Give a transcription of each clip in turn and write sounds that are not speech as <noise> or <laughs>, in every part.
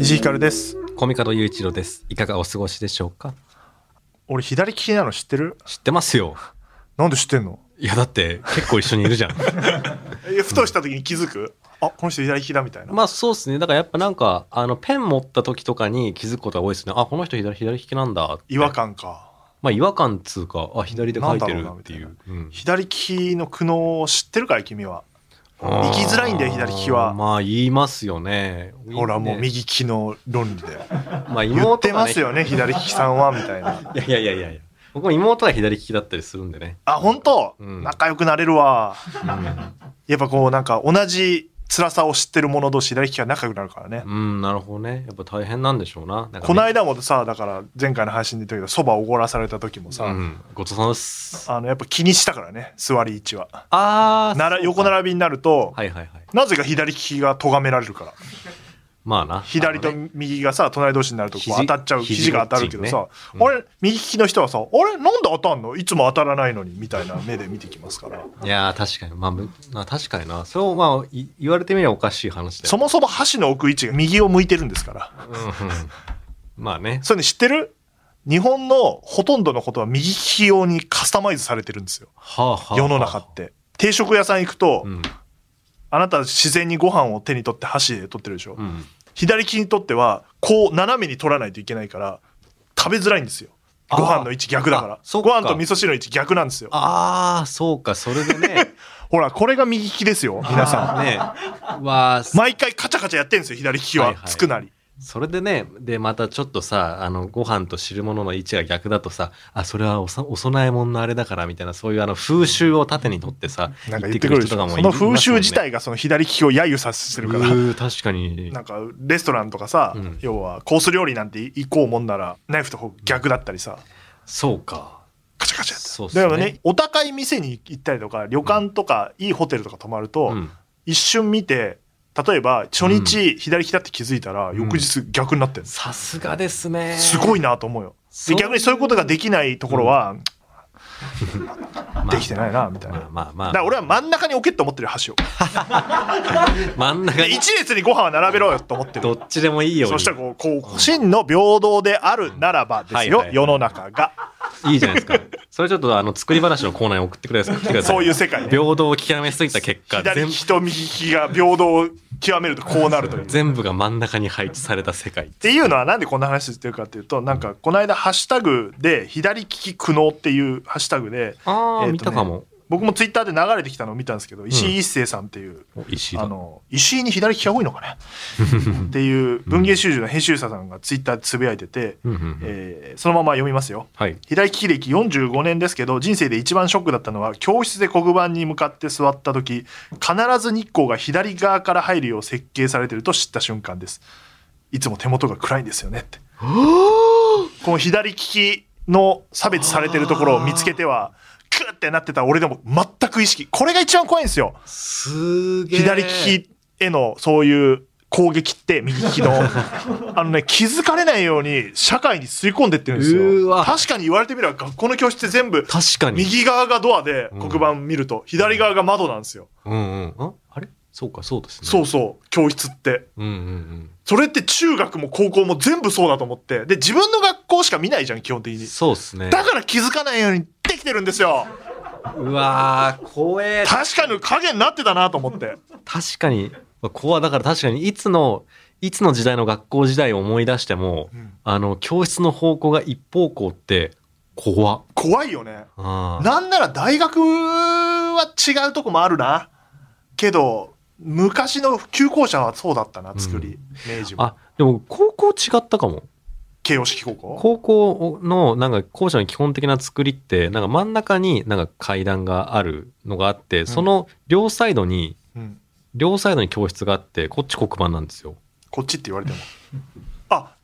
石井ひかるですコミカド雄一郎です。いかがお過ごしでしょうか？俺左利きなの知ってる？知ってますよ。なんで知ってんの？いや、だって結構一緒にいるじゃん。<laughs> えふとした時に気づく？あこの人左利きだみたいな、まあそうですね。だからやっぱなんか、あの、ペン持った時とかに気づくことが多いですね。あ、この人左左利きなんだ。違和。感かまあ違和感っつうか、あ、左で書いてるっていう。うん左利きの苦悩を知ってるかい君は行きづらいんだよ左利きはまあ言いますよね。ほらもうね右利きの論理で <laughs> まあ言ってますよね左利きさんはみたいないや <laughs> いやいやいやいや。僕も妹が左利きだったりするんでね。あ本当、うん仲良くなれるわうんやっぱこうなんか同じ辛さを知ってる者同士左利きは仲良くなるからね、うん、なるほどね。やっぱ大変なんでしょうな。なんかねこの間もさだから前回の配信で言ったけどそばおごらされた時もさ、うん。ごちそうさまです。あのやっぱ気にしたからね座り位置はあー。なら横並びになると、はいはいはい。なぜか左利きが咎められるからまあな。左と右がさ隣同士になるとこう肘当たっちゃう肘肘が当たるけどさ、あれ？右利きの人はさあれ？なんで当たんの？いつも当たらないのにみたいな目で見てきますから。いやー確かに。まあむまあ確かにな。そうまあい言われてみればおかしい話だよそもそも箸の置く位置が右を向いてるんですから。まあね。それね知ってる？日本のほとんどのことは右利き用にカスタマイズされてるんですよ。世の中って。定食屋さん行くと、うんあなた自然にご飯を手に取って箸で取ってるでしょ、うん。左利きにとってはこう斜めに取らないといけないから食べづらいんですよ。ご飯の位置逆だから。ご飯と味噌汁の位置逆なんですよ。ああそうかそれでね。<laughs> ほらこれが右利きですよ皆さん。ね。毎回カチャカチャやってんですよ左利きは、はいはい。つくなりそれでねでまたちょっとさあのご飯と汁物の位置が逆だとさあそれはおさお供え物のあれだからみたいなそういうあの風習を盾にとってさなんか言言っててくる人とかもいょその風習自体がその左利きを揶揄させてるから。確かに。なんかレストランとかさ、うん。要はコース料理なんて行こうもんならナイフと逆だったりさ。そうか。カチャカチャやってそうだからねお高い店に行ったりとか旅館とかいいホテルとか泊まると、うん。一瞬見て例えば初日左利きだって気づいたら、ん。翌日逆になってるさすがですね。すごいなと思うよ。で逆にそういうことができないところは、まあ <laughs> できてないなみたいな、まあまあまあ。だから俺は真ん中に置けって思ってるよ箸を。で <laughs> 真ん中に。一列にご飯は並べろよと思ってる。どっちでもいいよ。そしたらこうこう真の平等であるならばですよ、はいはい世の中が。いいじゃないですか。<laughs> それちょっとあの作り話のコーナーに送ってください。そういう世界ね。平等を極めすぎた結果。全左利きと右利きが平等を極めるとこうなるという。っ全部が真ん中に配置された世界ていうのはなんでこんな話してるかっていうとなんかこの間ハッシュタグで左利き苦悩っていうハッシュタグでああ、えーとね見たかも僕もツイッターで流れてきたのを見たんですけど石井一生さんっていう、お石井だ。あの石井に左利きが多いのかね <laughs> っていう文芸集中の編集者さんがツイッターでつぶやいてて、うんうんうん。えーそのまま読みますよ。はい。左利き歴45年ですけど人生で一番ショックだったのは教室で黒板に向かって座った時必ず日光が左側から入るよう設計されてると知った瞬間です。いつも手元が暗いんですよねって。<gasps> この左利きの差別されてるところを見つけてはクッてなってた俺でも全く意識。これが一番怖いんですよ。すげえ。左利きへのそういう攻撃って右利きの。<laughs> あのね気づかれないように社会に吸い込んでってるんですよ。わ。確かに言われてみれば学校の教室って全部確かに。右側がドアで黒板見ると、左側が窓なんですよ、うんうんああれ？そうかそうですね。そうそう。教室って。うんうんうんそれって中学も高校も全部そうだと思って。で自分の学校しか見ないじゃん基本的に。そうっすね。だから気づかないようにできてるんですよ。うわー怖え。確かに影になってたなと思って。確かに。怖いだから確かにいつのいつの時代の学校時代を思い出しても、ん。あの教室の方向が一方向って怖っ。怖いよね。なんなら大学は違うとこもあるな。けど昔の旧校舎はそうだったな作り、明治も。あでも高校違ったかも。慶応式高校？高校のなんか校舎の基本的な作りってなんか真ん中になんか階段があるのがあって、その両サイドにうん、両サイドに教室があってこっち黒板なんですよ。こっちって言われても。あ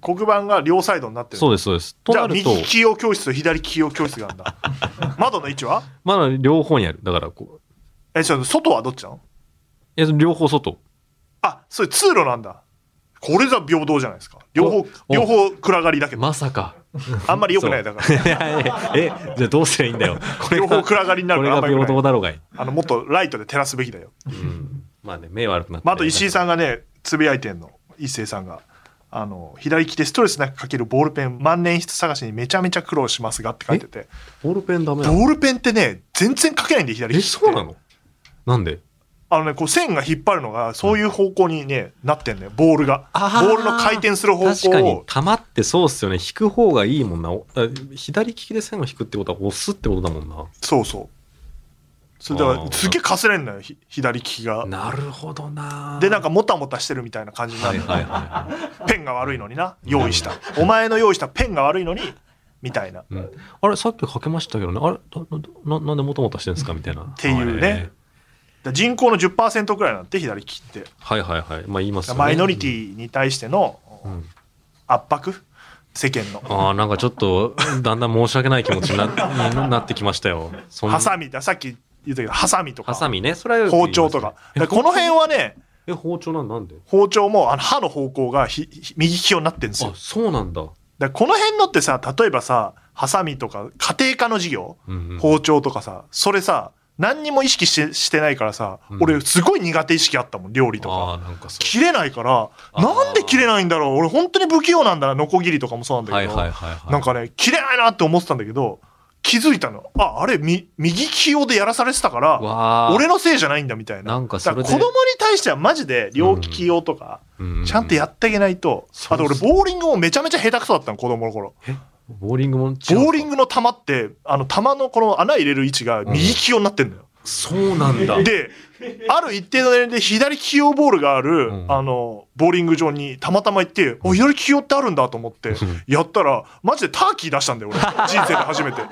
黒板が両サイドになってるそうですそうです。とじゃあなると右利き用教室と左利き用教室があるんだ。<laughs> 窓の位置は？まだ両方にある。だからこう。えちょっと外はどっちなの？いや両方外。あそれ通路なんだ。これぞ平等じゃないですか。両方お両方暗がりだけど。まさか。あんまり良くないだから。<laughs> いやいやえ、じゃあどうすりゃいいんだよ。これ両方暗がりになるこれがからあんまり良くない。平等だろうがい？あのもっとライトで照らすべきだよ、うん。まあね、目悪くなって。まあ、あと石井さんがねつぶやいてんの。一星さんが。あの左利きでストレスなく書けるボールペン。万年筆探しにめちゃめちゃ苦労しますがって書いてて。ボールペンダメボールペンってね全然書けないんで左え、利きって。そうなの？なんで？あのねこう線が引っ張るのがそういう方向にね、なってんのよ。ボールが。ボールの回転する方確かに。向を球ってそうっすよね。引く方がいいもんな。左利きで線を引くってことは押すってことだもんな。そうそう。それだからすげえかすれんのよひ左利きが。なるほどな。でなんかもたもたしてるみたいな感じになるの、はいはいはペンが悪いのにな。用意した。お前の用意したペンが悪いのに。みたいな。いうん、あれさっき書けましたけどね。あれななんでもともとしてるんですか？みたいな。っていうね。だ人口の10%くらいなんて左利きって。はいはいはい。まあ言いますよね。マイノリティに対してのうん。圧迫？世間の。ああなんかちょっとだんだん申し訳ない気持ちになに <laughs> なってきましたよ。ハサミだ。さっき言ったけどハサミとか。ハサミね。それは包丁とか。だからこの辺はねえ包丁なんなんで？包丁もあの刃の方向がひひ右利き用になってるんですよ。あそうなんだ、だこの辺のってさ例えばさハサミとか家庭科の授業？うんうん。包丁とかさそれさ何にも意識してしてないからさ、うん。俺すごい苦手意識あったもん料理とか。切れないからなんで切れないんだろう？俺本当に不器用なんだなノコギリとかもそうなんだはいけど、はいはいはいなんかね切れないなって思ってたんだけど気づいたの。ああれみ右利き用でやらされてたから俺のせいじゃないんだみたいな。なんかそれで。だら子供に対してはマジで両利き用とか、ちゃんとやってあげないと、そうあと俺ボーリングもめちゃめちゃ下手くそだったの子供の頃ボーリングもボーリングの球ってあの球のこの穴入れる位置が右利き用になってんのよ、そうなんだ。である一定の年齢で左利き用ボールがある、うん。あのボーリング場にたまたま行って、お左利き用ってあるんだと思ってやったらマジでターキー出したんだよ俺。<laughs> 人生で初めて。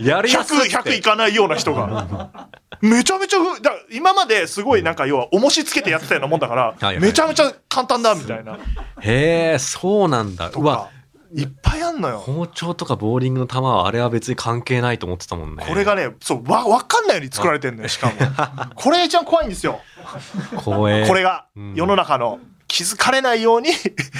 やりやすい100、100いかないような人が。めちゃめちゃふだ今まですごいなんか要は重しつけてやってたようなもんだから、めちゃめちゃ簡単だみたいな。へえそうなんだ。とうわかいっぱいあんのよ。包丁とかボーリングの球はあれは別に関係ないと思ってたもんね。これがねそうわ分かんないように作られてんのよしかも。これが一番怖いんですよ。怖え。これがうん。世の中の気づかれないように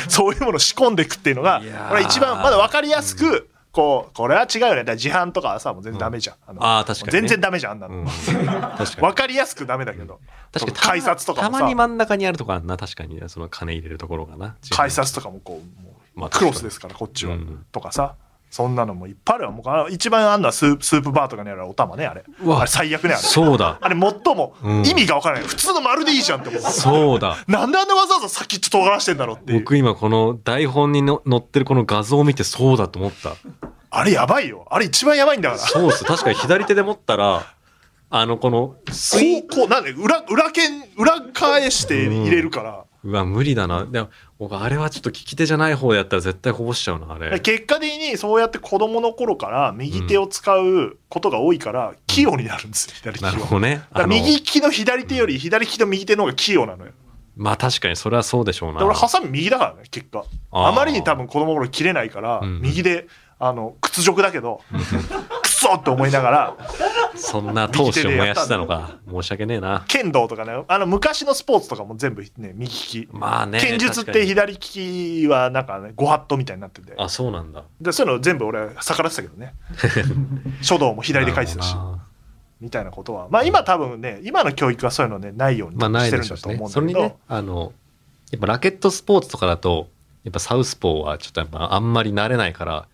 そういうものを仕込んでいくっていうのがこれ一番まだ分かりやすくこうこれは違うよね。だ自販とかはさもう全然ダメじゃん、あのああ確かにね。全然ダメじゃんあんなの、うん。確かかりやすくダメだけど。確かに。改札とかもさ。たまに真ん中にあるとこあるな確かにその金入れるところがな。改札とかもこうもうまあクロスですからこっちは、うん。とかさ。そんなのもいっぱいあるわ。もう一番あんのはスープバーとかにあるお玉ねあれあれ最悪ねあれ。そうだ。あれ最もうん。意味が分からない、普通の丸でいいじゃんって思う。そうだ。なんであんなわざわざ先っちょ尖らしてんだろうって僕今この台本にの載ってるこの画像を見てそうだと思った。あれやばいよ。あれ一番やばいんだから。そうっす。確かに左手で持ったらあのこのこうこうなんで裏裏剣裏返して入れるから、うわ無理だな。でも僕あれはちょっと利き手じゃない方でやったら絶対こぼしちゃうなあれ。結果的にそうやって子供の頃から右手を使うことが多いから器用になるんですよ左利きは。なるほどね。右利きの左手より左利きの右手の方が器用なのよ。まあ確かにそれはそうでしょうな。で俺ハサミ右だからね結果。あまりに多分子供の頃切れないから、うん。右であの屈辱だけどクソって思いながらそんな闘志を燃やしてたのか。申し訳ねえな。剣道とかね。あの昔のスポーツとかも全部ね右利き。まあね剣術って左利きはなんかねご法度みたいになってて。あそうなんだ。でそういうの全部俺逆らってたけどね。<laughs> 書道も左で書いてたしみたいなことは。まあ今多分ね今の教育はそういうのねないようにしてるんだと思うんだけど、それにねあのやっぱラケットスポーツとかだとやっぱサウスポーはちょっとやっぱあんまり慣れないから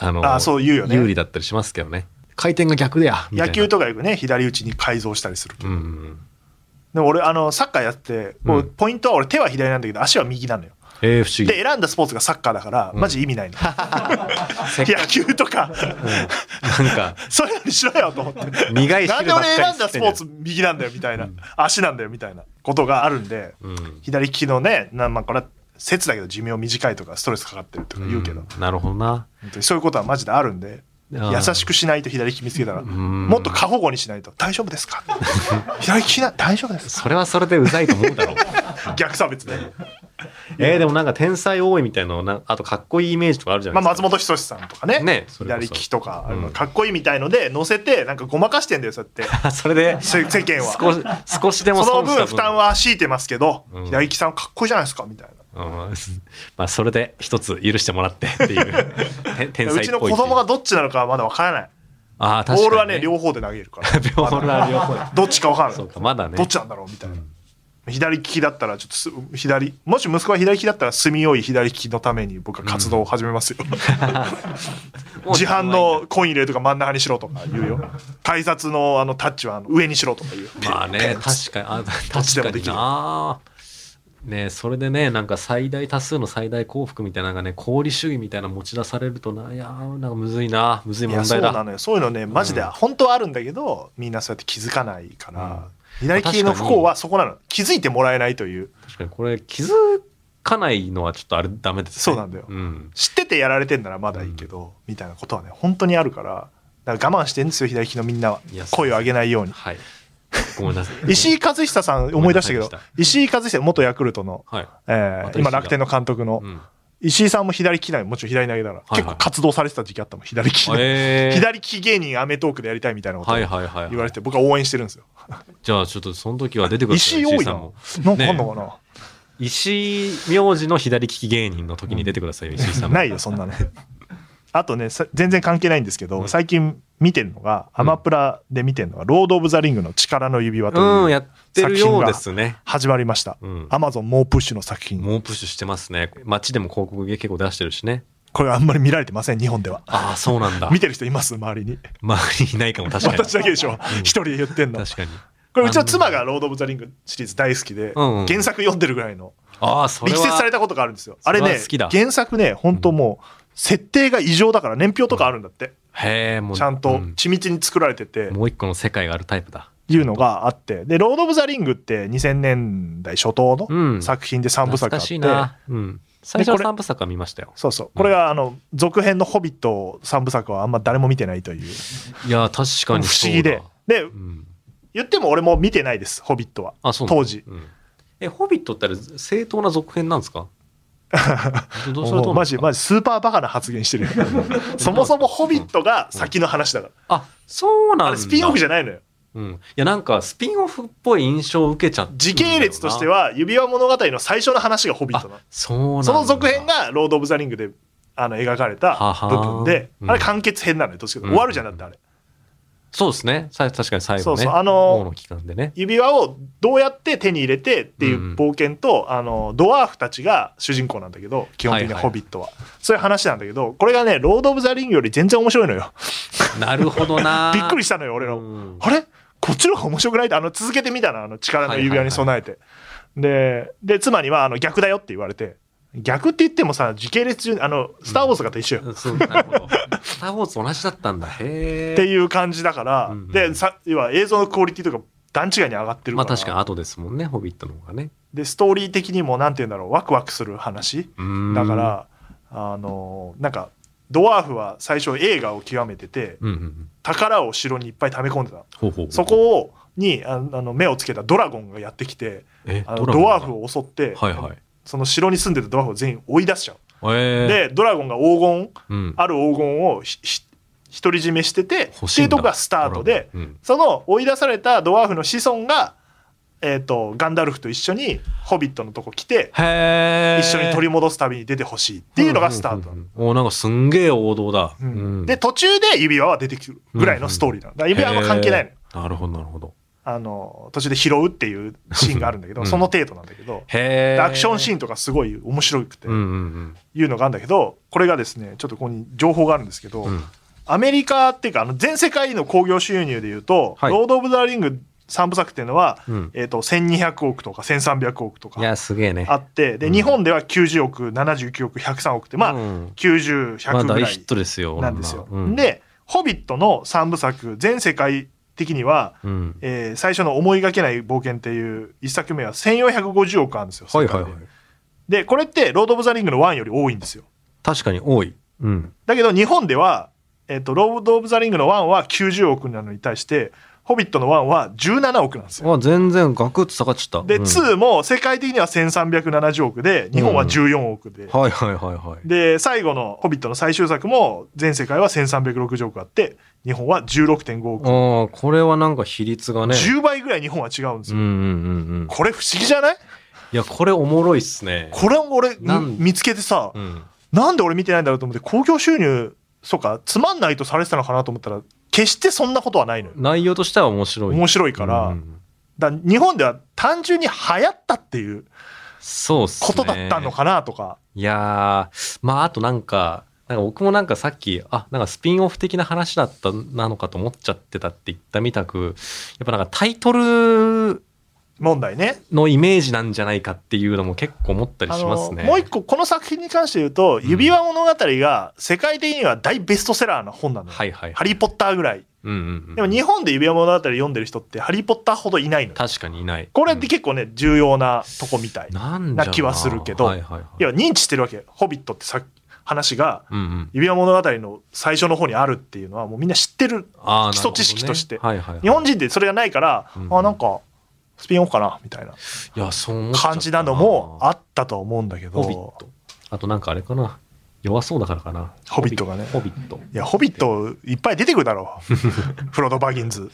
あのあそう言うよね。有利だったりしますけどね。回転が逆でや野球とかよくね左打ちに改造したりするけど、うんうん。でも俺あのサッカーやってこううん。ポイントは俺手は左なんだけど足は右なのよ。えー、不思議。で選んだスポーツがサッカーだからマジ意味ないの、<laughs> 野球とか。くなんか。<laughs> そういうのにしろよと思って。苦いなんで俺選んだスポーツ右なんだよみたいな、足なんだよみたいなことがあるんでうん。左利きのねなまあこれは説だけど寿命短いとかストレスかかってるとか言うけど、んなるほどな。そういうことはマジであるんで優しくしないと左利き見つけたらん。もっと過保護にしないと。大丈夫ですか <laughs> 左利きな大丈夫ですそれはそれでうざいと思うだろう。<laughs> 逆差別で、えー、でもなんか天才多いみたいなのなあとかっこいいイメージとかあるじゃないですか、まあ、松本人志さんとかね。ね左利きとか、かっこいいみたいので載せてなんかごまかしてんだよそうやって。<laughs> それでせ世間は。少しでもその分負担は強いてますけど、うん。左利きさんかっこいいじゃないですかみたいなうん、まあそれで一つ許してもらってっていう。<laughs> て天才っぽいう。ちの子供がどっちなのかはまだわからない。ああ確かに、ね、ボールはね両方で投げるから。<laughs> ボールは両方どっちかわからないそうかまだね。どっちなんだろうみたいな、左利きだったらちょっとす左もし息子が左利きだったら住みよい左利きのために僕は活動を始めますよ、<laughs> もう自販のコイン入れるとか真ん中にしろとか言うよ。改札のあのタッチはあの上にしろとか言う。よまあね確かに。あどっちでもできる。なねそれでねなんか最大多数の最大幸福みたいなのがね功利主義みたいなの持ち出されるとないやーなんかむずいなむずい問題だ。そうなのよ。そういうのねマジで本当はあるんだけど、みんなそうやって気づかないから、左利きの不幸はそこなの。気づいてもらえないという。確かにこれ気づかないのはちょっとあれダメですね。そうなんだよ。うん、知っててやられてんならまだいいけど、みたいなことはね本当にあるからだから我慢してんですよ左利きのみんなは。声を上げないように。はいごめんなさい。<laughs> 石井和久さん思い出したけど石井和久元ヤクルトの、はい、え今楽天の監督の。うん、石井さんも左利きなのもちろん左投げだから、はい結構活動されてた時期あったもん。左利きで、え。ー、<laughs> 左利き芸人アメトークでやりたいみたいなこと言われて僕は応援してるんですよ。じゃあちょっとその時は出てください石井多いな。さんも。なんかあんのかな、石井名字の左利き芸人の時に出てくださいよ、石井さんも。ないよそんなの <laughs> あとねさ全然関係ないんですけど、うん。最近見てるのがアマプラで見てるのが「ロード・オブ・ザ・リングの力の指輪」というってるようですね。始まりました。うん。アマゾン猛プッシュの作品。猛プッシュしてますね。街でも広告結構出してるしね。これあんまり見られてません日本では。ああそうなんだ。<laughs> 見てる人います？周りに。周りいないかも確かに。私だけでしょ。一人で言ってんの。確かに。これうちの妻が「ロード・オブ・ザ・リング」シリーズ大好きで原作読んでるぐらいのああそれは力説されたことがあるんですよ。あれね原作ね本当もう設定が異常だから年表とかあるんだって。へえもうちゃんとうん。緻密に作られてて。もう一個の世界があるタイプだ。いうのがあって。で「ロード・オブ・ザ・リング」って2000年代初頭うのん。作品で3部作あって。しいな、うん、最初のこれ三部作は見ましたよ。そうそう。これがあの続編の「ホビット」3部作はあんま誰も見てないという。いや確か不に思議で。でそうん、言っても俺も見てないです「ホビット」は。当時。うん。えホビットってあれ正当な続編なんですか？どうマジマジスーパーバカな発言してるよ。<laughs> そもそも「ホビット」が先の話だから。あそうなんだ。あれスピンオフじゃないのよ。うん、いやなんかスピンオフっぽい印象を受けちゃって時系列としては指輪物語の最初の話が「ホビット」なの。そその続編が「ロード・オブ・ザ・リングで」あの描かれた部分でうん。あれ完結編なのよどっちか終わるじゃんだってあれそうですね。さ確かに最後ね。そうそう。あの王の期間でね。指輪をどうやって手に入れてっていう冒険と、あのドワーフたちが主人公なんだけど基本的にははいはい。ホビットは、そういう話なんだけどこれがね「ロード・オブ・ザ・リング」より全然面白いのよ。なるほどな。<laughs> びっくりしたのよ俺の、うん。あれ？こっちの方が面白くない？ってあの続けてみたのあの力の指輪に備えて、でで妻にはあの逆だよって言われて逆って言ってもさ時系列順あの「スター・ウォーズ」とかと一緒よ、うん。そうなるほど。スター・ウォーズと同じだったんだ。へえっていう感じだから、うんうん。でさ要は映像のクオリティとか段違いに上がってるから、まあ確かに後ですもんねホビットの方がね。でストーリー的にもなんて言うんだろうワクワクする話だから、あのなんかドワーフは最初映画を極めててうんうんうん。宝を城にいっぱい溜め込んでたほうほうほうそこをにああの目をつけたドラゴンがやってきてえあのドワーフを襲って、はいはいその城に住んでたドワーフを全員追い出しちゃう、えー、でドラゴンが黄金うん、ある黄金を独り占めしててっていとこがスタートで、うん。その追い出されたドワーフの子孫が、えー、とガンダルフと一緒にホビットのとこ来て一緒に取り戻す旅に出てほしいっていうのがスタートなの、おなんかすんげえ王道だ、うん。うん。で途中で指輪は出てくるぐらいのストーリーなの。だ指輪は関係ないの。なるほどなるほどあの途中で拾うっていうシーンがあるんだけど、うん。その程度なんだけどアクションシーンンとかすごい面白くて。うんうんいうのがあるんだけどこれがですねちょっとここに情報があるんですけど、うん。うんアメリカっていうかあの全世界の興行収入でいうと「はい。ロード・オブ・ザ・リング」3部作っていうのは、うん。えー、と1200億とか1300億とかいやすげえね。あってで、うん。日本では90億79億103億ってまあ、うん。90100まあぐらい大ヒットですよなんですよ。うん、で「ホビット」の3部作全世界的には、うん、えー最初の「思いがけない冒険」っていう1作目は1450億あるんですよ。はいはいはいででこれって「ロード・オブ・ザ・リング」の1より多いんですよ。確かに多いうんだけど日本では、えっとロード・オブ・ザ・リングの1は90億なのに対して「ホビット」の1は17億なんですよ。あ全然ガクッと下がっちゃった。で、うん。2も世界的には1370億で日本は14億で、はいはいはいはい。で最後の「ホビット」の最終作も全世界は1360億あって日本は16.5億、ああこれはなんか比率がね。10倍ぐらい日本は違うんですよ、うんうんうんうん。これ不思議じゃない？いや、これおもろいっすね。これを俺見つけてさ、うん。なんで俺見てないんだろうと思って興行収入そうかつまんないとされてたのかなと思ったら決してそんなことはないのよ内容としては面白い。面白いから,、うんだ日本では単純に流行ったっていうそうっすね。ことだったのかなとか、いやー、まあ、あとなんか、なんか僕もなんかさっき、あ、なんかスピンオフ的な話だったなのかと思っちゃってたって言ったみたく、やっぱなんかタイトル問題ねのイメージなんじゃないかっていうのも結構思ったりあしますね。のもう一個この作品に関して言うと「指輪物語」が世界的には大ベストセラーな本なのよ、はいはい。ハリー・ポッターぐらいうんうんうん。でも日本で指輪物語読んでる人ってハリー・ポッターほどいないのよ確かにいない。これって結構ね重要なとこみたいな気はするけどはいはいはい。要は認知してるわけ「ホビット」ってさ話がうんうん。指輪物語の最初の方にあるっていうのはもうみんな知ってる基礎知識としてねはいはいはい。日本人ってそれがないから、うんあなんかスピンオフかなみたいないや、そう思っちゃった感じなのもあったとは思うんだけどホビット。あとなんかあれかな。弱そうだからかな。ホビットがねホビット。いやホビットいっぱい出てくるだろう <laughs> フロード・バギンズ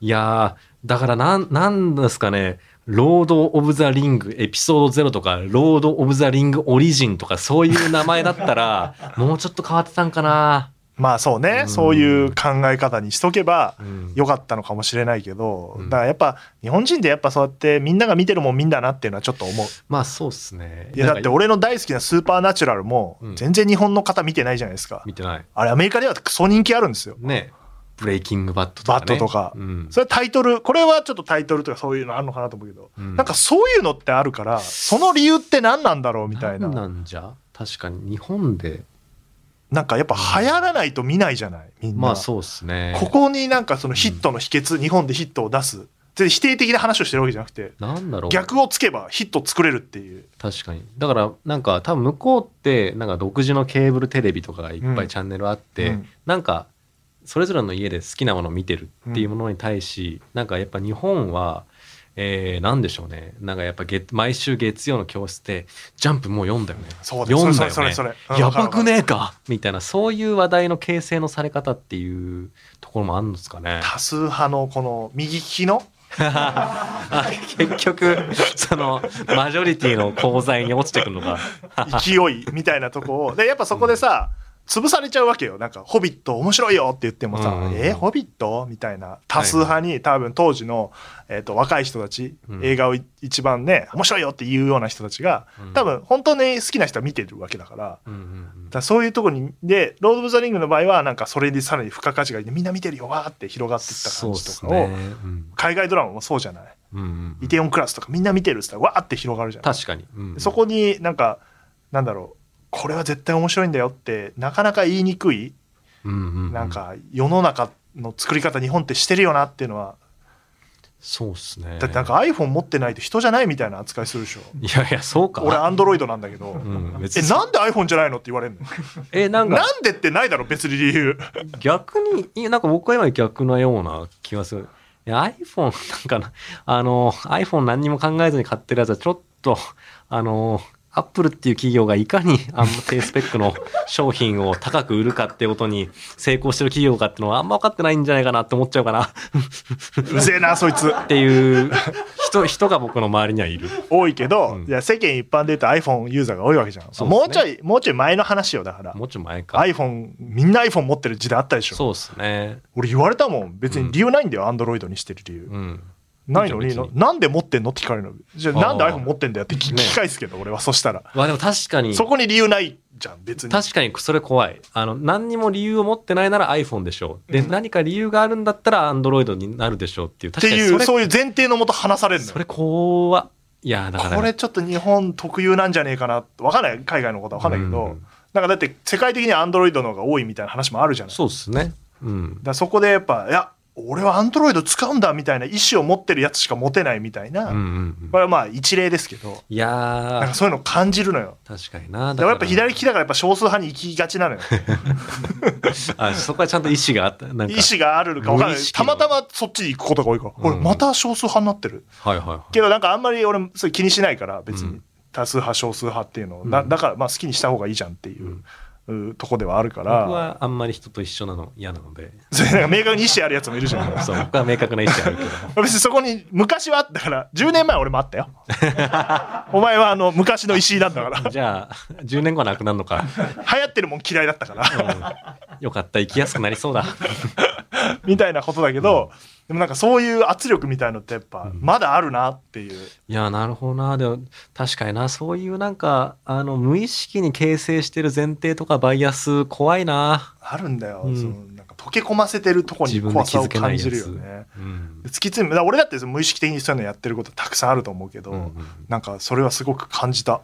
いやー、だからなん、なんですかね。ロード・オブ・ザ・リングエピソード0とか、ロード・オブ・ザ・リング・オリジンとか、そういう名前だったら、<laughs> もうちょっと変わってたんかな。まあそうね、うんそういう考え方にしとけばうんよかったのかもしれないけど、うんだからやっぱ日本人ってやっぱそうやってみんなが見てるもん見んだなっていうのはちょっと思うまあそうっすね。いやだって俺の大好きなスーパーナチュラルもうん全然日本の方見てないじゃないですか、見てない。あれアメリカではクソ人気あるんですよね。ブレイキングバットとか、ね。バットとかうん。それはタイトルこれはちょっとタイトルとかそういうのあるのかなと思うけど、うんなんかそういうのってあるからその理由って何なんだろうみたいななんじゃ？確かに日本で。なんかやっぱ流行らないと見ないじゃないみんな、まあそうっすね。ここになんかそのヒットの秘訣、日本でヒットを出すで否定的な話をしてるわけじゃなくてなんだろう。逆をつけばヒット作れるっていう確かに。だから、なんか多分向こうって、なんか独自のケーブルテレビとかがいっぱうんいチャンネルあって、うんなんか、それぞれの家で好きなものを見てるっていうものに対し、なんかやっぱ日本は、えー、なんでしょうね。なんかやっぱ月毎週月曜の教室で、ジャンプもう読んだよね。そうだ読んだよね。それそれそれうんやばくねえかみたいな、そういう話題の形成のされ方っていうところもあるんですかね。多数派のこの右利きの？あ <laughs> 結局、その、マジョリティの功罪に落ちてくるのが。<laughs> 勢いみたいなとこをでやっぱそこでさ潰されちゃうわけよ。なんか「ホビット面白いよ」って言ってもさ「うんうんうん。えホビット?」みたいな。多数派に多分当時の、えー、と若い人たち、うん。映画をい一番ね面白いよっていうような人たちがうん。多分本当に好きな人は見てるわけだから。うんうんうん。だからそういうところにで「ロード・オブ・ザ・リング」の場合はなんかそれにさらに付加価値がいてみんな見てるよわーって広がっていった感じとかを、すね。うん。海外ドラマもそうじゃない？うんうん「イテオンクラス」とかみんな見てるっつったらわーって広がるじゃない？確かに。うん。そこになんかなんだろうこれは絶対面白いんだよってなかなか言いにくいうんうんうん。なんか世の中の作り方日本ってしてるよなっていうのは。そうっすね。だってなんか iPhone 持ってないと人じゃないみたいな扱いするでしょ。いやいや、そうか。俺アンドロイドなんだけど、うん、えなんで iPhone じゃないのって言われるの？え、なんか、なんでってないだろ別に理由。逆に、いやなんか僕は今逆なような気がする。いや iPhone、なんかな、あの、iPhone 何にも考えずに買ってるやつはちょっと、あの、アップルっていう企業がいかに <laughs> あんま低スペックの商品を高く売るかってことに成功してる企業かっていうのはあんま分かってないんじゃないかなって思っちゃうかな。っ <laughs> うぜえなそいつ。ていう人、人が僕の周りにはいる。多いけど、うん。いや世間一般で言うと iPhone ユーザーが多いわけじゃん、そうね。もうちょいもうちょい前の話よだから。もうちょい前か。iPhone みんな iPhone 持ってる時代あったでしょ。そうですね。俺言われたもん。別に理由ないんだよ、Android にしてる理由、うん。ないの？に。なんで持ってんの？って聞かれるの？じゃあなんで iPhone 持ってんだよって聞き返すけど、俺はそしたら、まあでも確かに、そこに理由ないじゃん別に。確かにそれ怖い。あの、何にも理由を持ってないなら iPhone でしょう。で、うん。何か理由があるんだったら Android になるでしょうっていう。っていう確かにそういう前提のもと話されるのよ。それ怖っいや、だから。これちょっと日本特有なんじゃねえかなわかんない？海外のことはわかんないけど、うん。なんかだって世界的には Android の方が多いみたいな話もあるじゃない。そうですね。うん。だ。そこでやっぱいや俺はアンドロイド使うんだみたいな意思を持ってるやつしか持てないみたいな、うんうんうん。これはまあ一例ですけど。いやー、なんかそういうのを感じるのよ。確かにな。でもやっぱ左利きだからやっぱ少数派に行きがちなのよ。<laughs> あそこはちゃんと意思があった。なんか。意思があるか。分かんない。たまたまそっちに行くことが多いから、うん俺また少数派になってる。はいはいはい。けどなんかあんまり俺それ気にしないから別に。うん。多数派少数派っていうのを、うん。だだからまあ好きにした方がいいじゃんっていう、うん。うとこではあるか僕らはあんまり人と一緒なの嫌なので。<laughs> それなんか明確に意思あるやつもいるじゃんそう僕は明確な意思あるけど。別にそこに昔はあったから10年前俺もあったよ。<laughs> お前はあの昔の石井なんだから。じゃあ10年後はなくなるのか、流行ってるもん嫌いだったから。うん、よかった生きやすくなりそうだ。<laughs> みたいなことだけど、でもなんかそういう圧力みたいのってやっぱうん。まだあるなっていう、いやなるほどな。でも確かになそういうなんかあの無意識に形成してる前提とかバイアス怖いな。あるんだよ、うん。そのなんか溶け込ませてるとこに怖さを感じるよね。うん。突き詰めだ俺だって無意識的にそういうのやってることたくさんあると思うけど、うんうん。なんかそれはすごく感じた。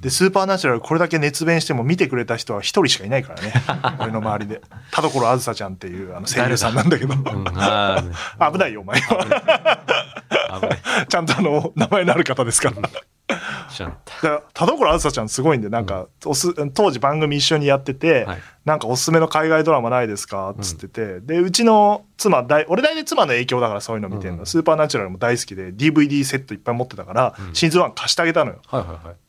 でスーパーナチュラルこれだけ熱弁しても見てくれた人は一人しかいないからね。<laughs> 俺の周りで。田所あずさちゃんっていうあの声優さんなんだけど。<laughs> 危ないよお前は <laughs> ちゃんとあの名前のある方ですから。田所あずさちゃんすごいんでなんかおす当時番組一緒にやってて、はい。なんかおすすめの海外ドラマないですか？っつってて、でうちの妻大俺大体妻の影響だからそういうの見てるの、うん。スーパーナチュラルも大好きで DVD セットいっぱい持ってたから、うん。シーズン1貸してあげたのよ。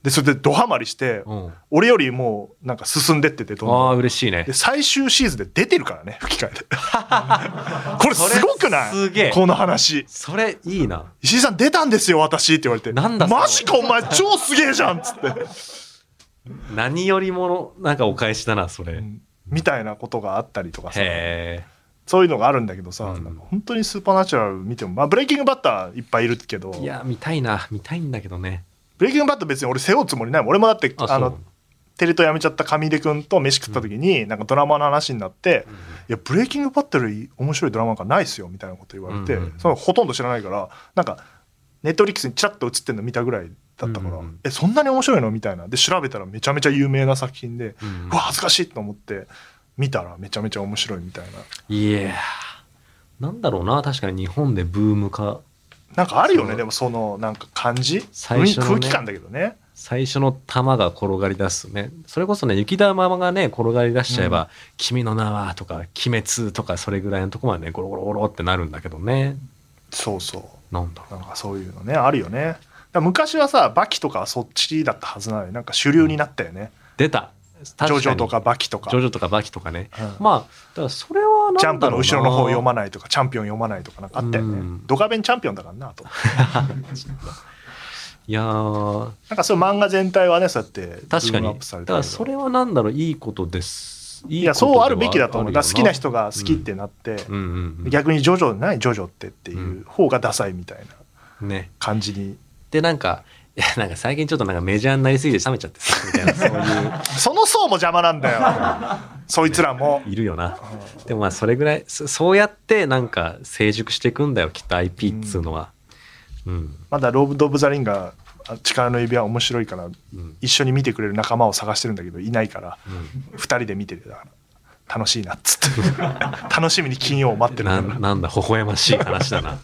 でそれでドハマりして、うん俺よりもうなんか進んでっててどんどん。ああ嬉しいね。で最終シーズンで出てるからね吹き替えで。<laughs> これすごくない？それすげえ。この話。それいいな。石井さん出たんですよ私って言われて。なんだマジかお前超すげえじゃんっつって、<laughs> 何よりもなんかお返しだなそれ、うん。みたいなことがあったりとかさ。へえそういうのがあるんだけどさ、うん。なんか本当にスーパーナチュラル見ても、まあ、ブレイキングバッターいっぱいいるけど。いや見たいな見たいんだけどね。ブレイキングバッター別に俺背負うつもりないもん。俺もだってああそう。のテレ東辞めちゃった上出君と飯食った時に、なんかドラマの話になって、いやブレイキングバッターより面白いドラマなんかないっすよみたいなこと言われて、そのほとんど知らないからなんかネットフリックスにチラッと映ってんの見たぐらいだったから、うんうんえそんなに面白いの？みたいな。で調べたらめちゃめちゃ有名な作品で、うん。うわ恥ずかしいと思って見たらめちゃめちゃ面白いみたいな。いやー。なんだろうな確かに日本でブーム化。なんかあるよねでもそのなんか感じ、ね。空気感だけどね最初の玉が転がり出すね。それこそね雪玉がね転がり出しちゃえば「君の名は」とか「鬼滅」とかそれぐらいのとこまでねゴロゴロゴロってなるんだけどね。そうそう。なんだろなんかそういうのねあるよね。昔はさバキとかはそっちだったはずなのになんか主流になったよね、う出た。ジョジョとかバキとか。ジョジョとかバキとかね、うん。まあだからそれはジャンプの後ろの方読まないとかチャンピオン読まないとかなんかあったよね、うん。ドカベンチャンピオンだからなと <laughs> いやー。なんかそう漫画全体はねそうやって確かに。ブームアップされてるだからそれはなんだろういいことです。いいやそうあるべきだと思う。好きな人がが好きってなって、逆にジョジョないジョジョってっていう方がダサいみたいなね。感じに。でなんかいやなんか最近ちょっとなんかメジャーになりすぎて冷めちゃってさみたいなそうい <laughs> その層も邪魔なんだよ。<laughs> そいつらも。ういるよな。でもまあそれぐらいそそうやってなんか成熟していくんだよきっと IP っつうのはうん。まだローブ・オブ・ザ・リンがあ力の指輪面白いからうん。一緒に見てくれる仲間を探してるんだけどいないからうん。2人で見てるだから楽しいなっつって。<laughs> 楽しみに金曜を待ってる。ななんだ微笑ましい話だな、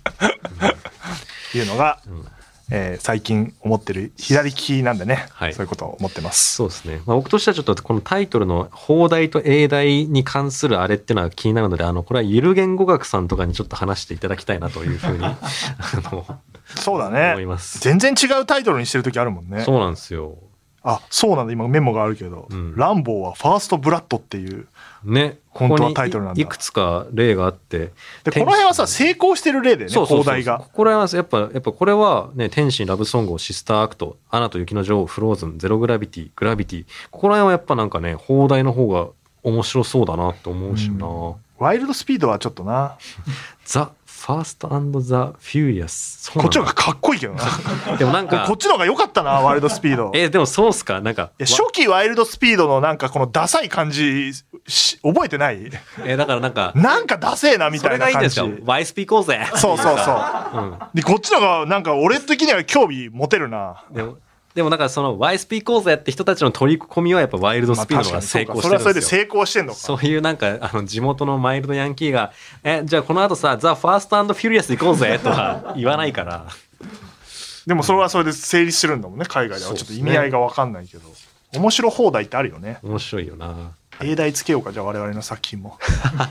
て <laughs> いうのが、うん。えー最近思ってる左利きなんでね、はい。そういうことを思ってます。そうですね、まあ、僕としてはちょっとこのタイトルの放題と英題に関するあれっていうのは気になるのであのこれはゆる言語学さんとかにちょっと話していただきたいなというふうに <laughs> あのそうだ思いねます。全然違うタイトルにしてる時あるもんね。そうなんですよ。あそうなんだ。今メモがあるけど、うん。ランボーは First Blood っていうね本当はここにタイトルなんだ。いくつか例があってでこの辺はさ成功してる例でねそうそうそう邦題が。ここら辺はやっぱやっぱこれはね天使にラブソングを Sister Act アナと雪の女王 Frozen ゼログラビティ Gravity。ここら辺はやっぱなんかね邦題の方が面白そうだなって思うしな、ワイルドスピードはちょっとな。 The Fast the Furious こっちの方がかっこいいけどな。でもなんかこっちの方が良かったなワイルドスピード。い <laughs> えでもそうっすか？なんかや初期ワイルドスピードのなんかこのダサい感じし覚えてない？えだからなんかなんかダセえなみそれたいな感じ。がいいんですかワイスピ行こうぜそうそうそう。うん。でこっちの方がなんか俺的には興味持てるな。でもでもなんかそのワイスピ行こうぜって人たちの取り込みはやっぱワイルドスピードが成功してそれはそれでるんですよ。成功してんのか。そういうなんかあの地元のマイルドヤンキーが「えじゃあこの後さ The Fast Furious 行こうぜ」とか言わないから。<laughs> でもそれはそれで成立してるんだもんね海外で。はちょっと意味合いが分かんないけど、面白放題ってあるよね。面白いよな英題つけようかじゃあ我々の作品も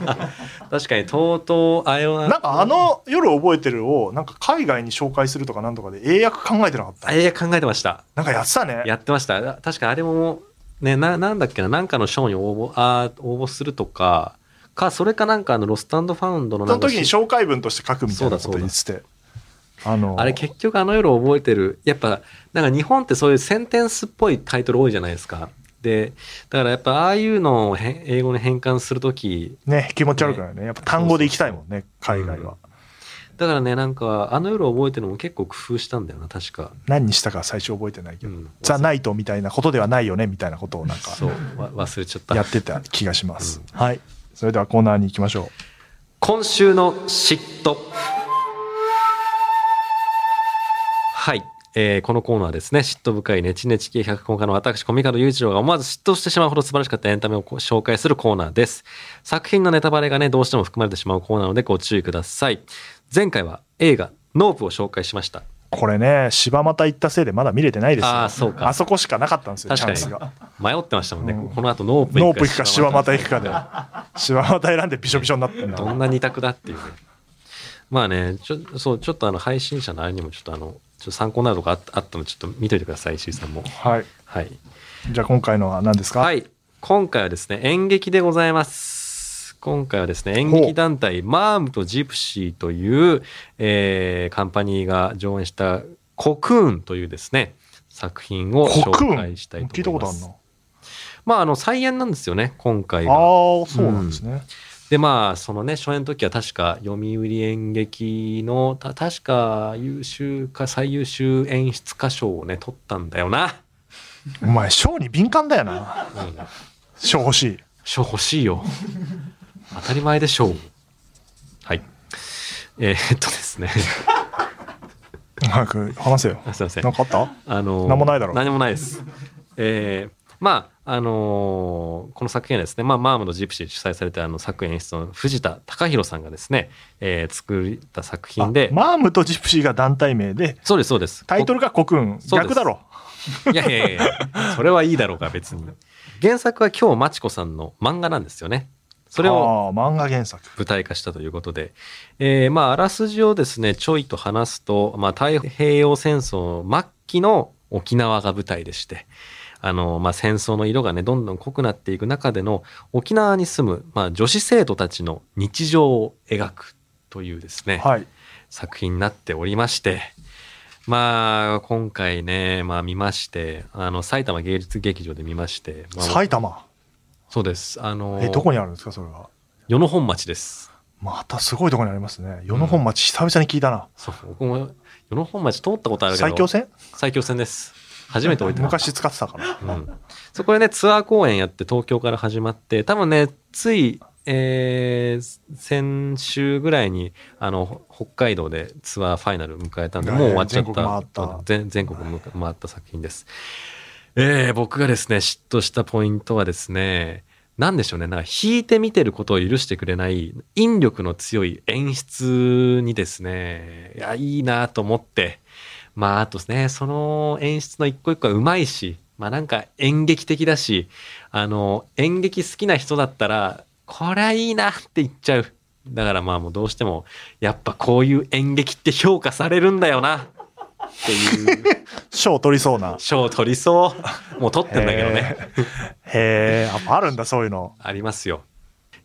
<laughs> 確かにとうとうあれはなんかあの「夜覚えてる」をなんか海外に紹介するとかなんとかで英訳考えてなかったあれ考えてましたなんかやってたねやってました確かあれもね、な、なんだっけな、なんかの賞に応募、あー応募するとか、か、それかなんかあの、ロストファウンドのその時に紹介文として書くみたいなこと言ってて。あの、あれ結局あの夜覚えてる。やっぱ、なんか日本ってそういうセンテンスっぽいタイトル多いじゃないですか。で、だからやっぱああいうのをへ英語に変換するとき、ね、気持ち悪くないね。やっぱ単語で行きたいもんね、海外は。だからね、なんかあの夜覚えてるのも結構工夫したんだよな、確か。何にしたか最初覚えてないけど、うんザ・ナイトみたいなことではないよね、みたいなことをなんかそう、わ忘れちゃった。やってた気がします。はい。それではコーナーに行きましょう。今週の嫉妬はい、えーこのコーナーはですね嫉妬深いネチネチ系脚本家の私小御門優一郎が思わず嫉妬してしまうほど素晴らしかったエンタメを紹介するコーナーです作品のネタバレがねどうしても含まれてしまうコーナーなのでご注意ください前回は映画ノープを紹介しましたこれね、柴又行ったせいでまだ見れてないですよ。あーそうかあそこしかなかったんですよ、確かに。チャンスが。迷ってましたもんね、うんこの後ノープノープ行くか柴柴又行くかで。柴又選んでびしょびしょになってんだ。どんな二択だっていうね。まあね、ちょ、そう、ちょっとあの、配信者のあれにもちょっとあの、ちょっと参考になるとこあったあったので、ちょっと見といてください、石井さんも。はい。はい。じゃあ今回のは何ですか？はい。今回はですね、演劇でございます。今回はですね、演劇団体、マームとジプシーという、えーカンパニーが上演した、コクーンというですね、作品を紹介したい聞いと思います。たことあるな。まあ、あの、再演なんですよね、今回ああが。ー、そうなんですね。でまあそのね初演の時は確か読売演劇のた確か優秀か最優秀演出家賞をね取ったんだよな、お前、賞に敏感だよな。うん、賞欲しい。賞欲しいよ。当たり前でしょうはい。えー、っとですね。早く話せよ。すいません。なんかあった？あのなんもないだろ。何もないです。えーまああのーこの作品はですね、まあ、マームのジプシーで主催されたあの作演出の藤田隆弘さんがですね、えー作った作品で。あ、マームとジプシーが団体名で、そうですそうです。タイトルがコクーン。逆だろ。いやいやいやそれはいいだろうか別に。原作は今日まちこさんの漫画なんですよね。それを漫画原作。舞台化したということで、えーまああらすじをですねちょいと話すと、まあ、太平洋戦争末期の沖縄が舞台でしてあの、まあ、戦争の色がねどんどん濃くなっていく中での沖縄に住む、まあ、女子生徒たちの日常を描くというですね、はい。作品になっておりましてまあ今回ね、まあ、見ましてあの埼玉芸術劇場で見まして、まあ埼玉？そうですあのえ、どこにあるんですか、それは？与野本町ですまたすごいところにありますね。与野本町、久々に聞いたな。そう僕も与野本町通ったことあるけど埼京線？埼京線です初めて降りて昔使ってたから。うん、そこでねツアー公演やって東京から始まって多分ねついえー先週ぐらいにあの北海道でツアーファイナル迎えたんでもう終わっちゃった。全国回った。全全国む回った作品です。えー僕がですね嫉妬したポイントはですねなんでしょうね。なんか弾いて見てることを許してくれない引力の強い演出にですねいやいいなと思ってまああとねその演出の一個一個はうまいしまあなんか演劇的だしあの演劇好きな人だったらこれはいいなって言っちゃう。だからまあもうどうしてもやっぱこういう演劇って評価されるんだよな。っていう。賞取りそうな。賞取りそう。もう取ってんだけどね。へえ、あるんだ、そういうの。ありますよ。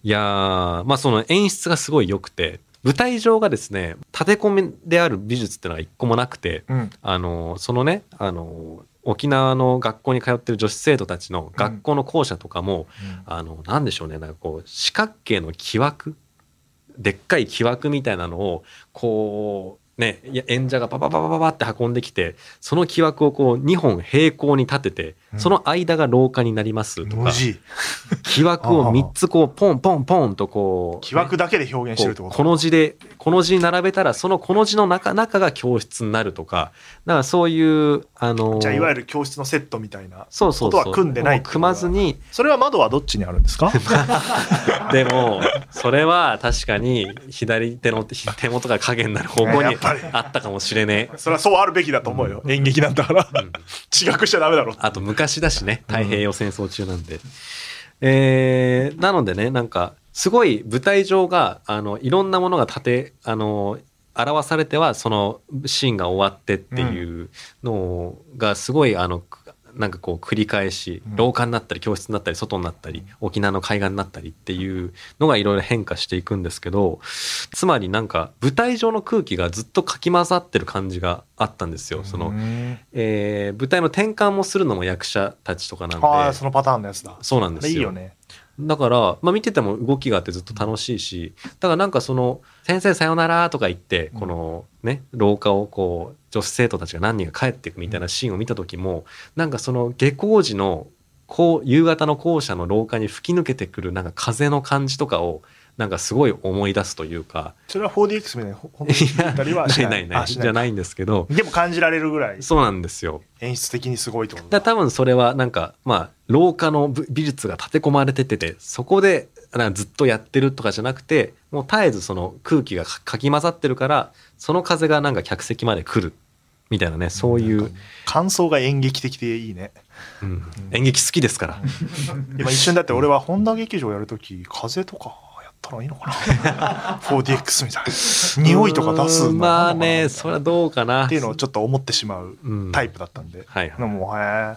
いやーまあその演出がすごい良くて舞台上がですね立て込みである美術っていうのが一個もなくてうん。あのそのねあの沖縄の学校に通ってる女子生徒たちの学校の校舎とかも、あのなんでしょうねなんかこう四角形の木枠でっかい木枠みたいなのをこうねいや演者がパパパパパパって運んできてその木枠をこう2本平行に立ててうんその間が廊下になりますとか。木枠を3つこうポンポンポンとこう木枠だけで表現してるってこことうこの字でこの字に並べたらそのこの字の中中が教室になるとかだからそういうあのじゃあ、いわゆる教室のセットみたいな。ことは組んでない組まずにそれは窓はどっちにあるんですか？<laughs> でもそれは確かに左手の手元が影になる方向にあったかもしれねえ。それはそうあるべきだと思うよ。演劇なんだから。うん <laughs> 違くしちゃダメだろ。あと昔だしね太平洋戦争中なんで。えーなのでねなんかすごい舞台上があのいろんなものが立てあの表されてはそのシーンが終わってっていうのがすごいあのなんかこう繰り返しうん。廊下になったり教室になったり外になったり沖縄の海岸になったりっていうのがいろいろ変化していくんですけどつまりなんか舞台上の空気がずっとかき混ざってる感じがあったんですよ。そのうんえー舞台の転換もするのも役者たちとかなんで。そのパターンのやつだ。そうなんですよ。いいよね。だから、まあ、見てても動きがあってずっと楽しいしだからなんかその「先生さよなら」とか言ってうんこのね廊下をこう女子生徒たちが何人か帰っていくみたいなシーンを見た時もなんかその下校時のこう夕方の校舎の廊下に吹き抜けてくるなんか風の感じとかをなんかすごい思い出すというか。それは 4DX みたいにほ本当にはしない。ないないじゃないんですけど。でも感じられるぐらい。そうなんですよ。演出的にすごいとだから多分それはなんかまあ廊下のぶ美術が立て込まれてててそこでなんかずっとやってるとかじゃなくてもう絶えずその空気がかかき混ざってるからその風がなんか客席まで来るみたいなねそういう、感想が演劇的でいいね。うん。演劇好きですから。<laughs> 今一瞬だって俺は本田劇場やるとき風とかやったらいいのかな。<laughs> 4DX みたいな。匂いとか出すまあねそれはどうかな。っていうのをちょっと思ってしまううん。タイプだったんで、はいはい。でもへえ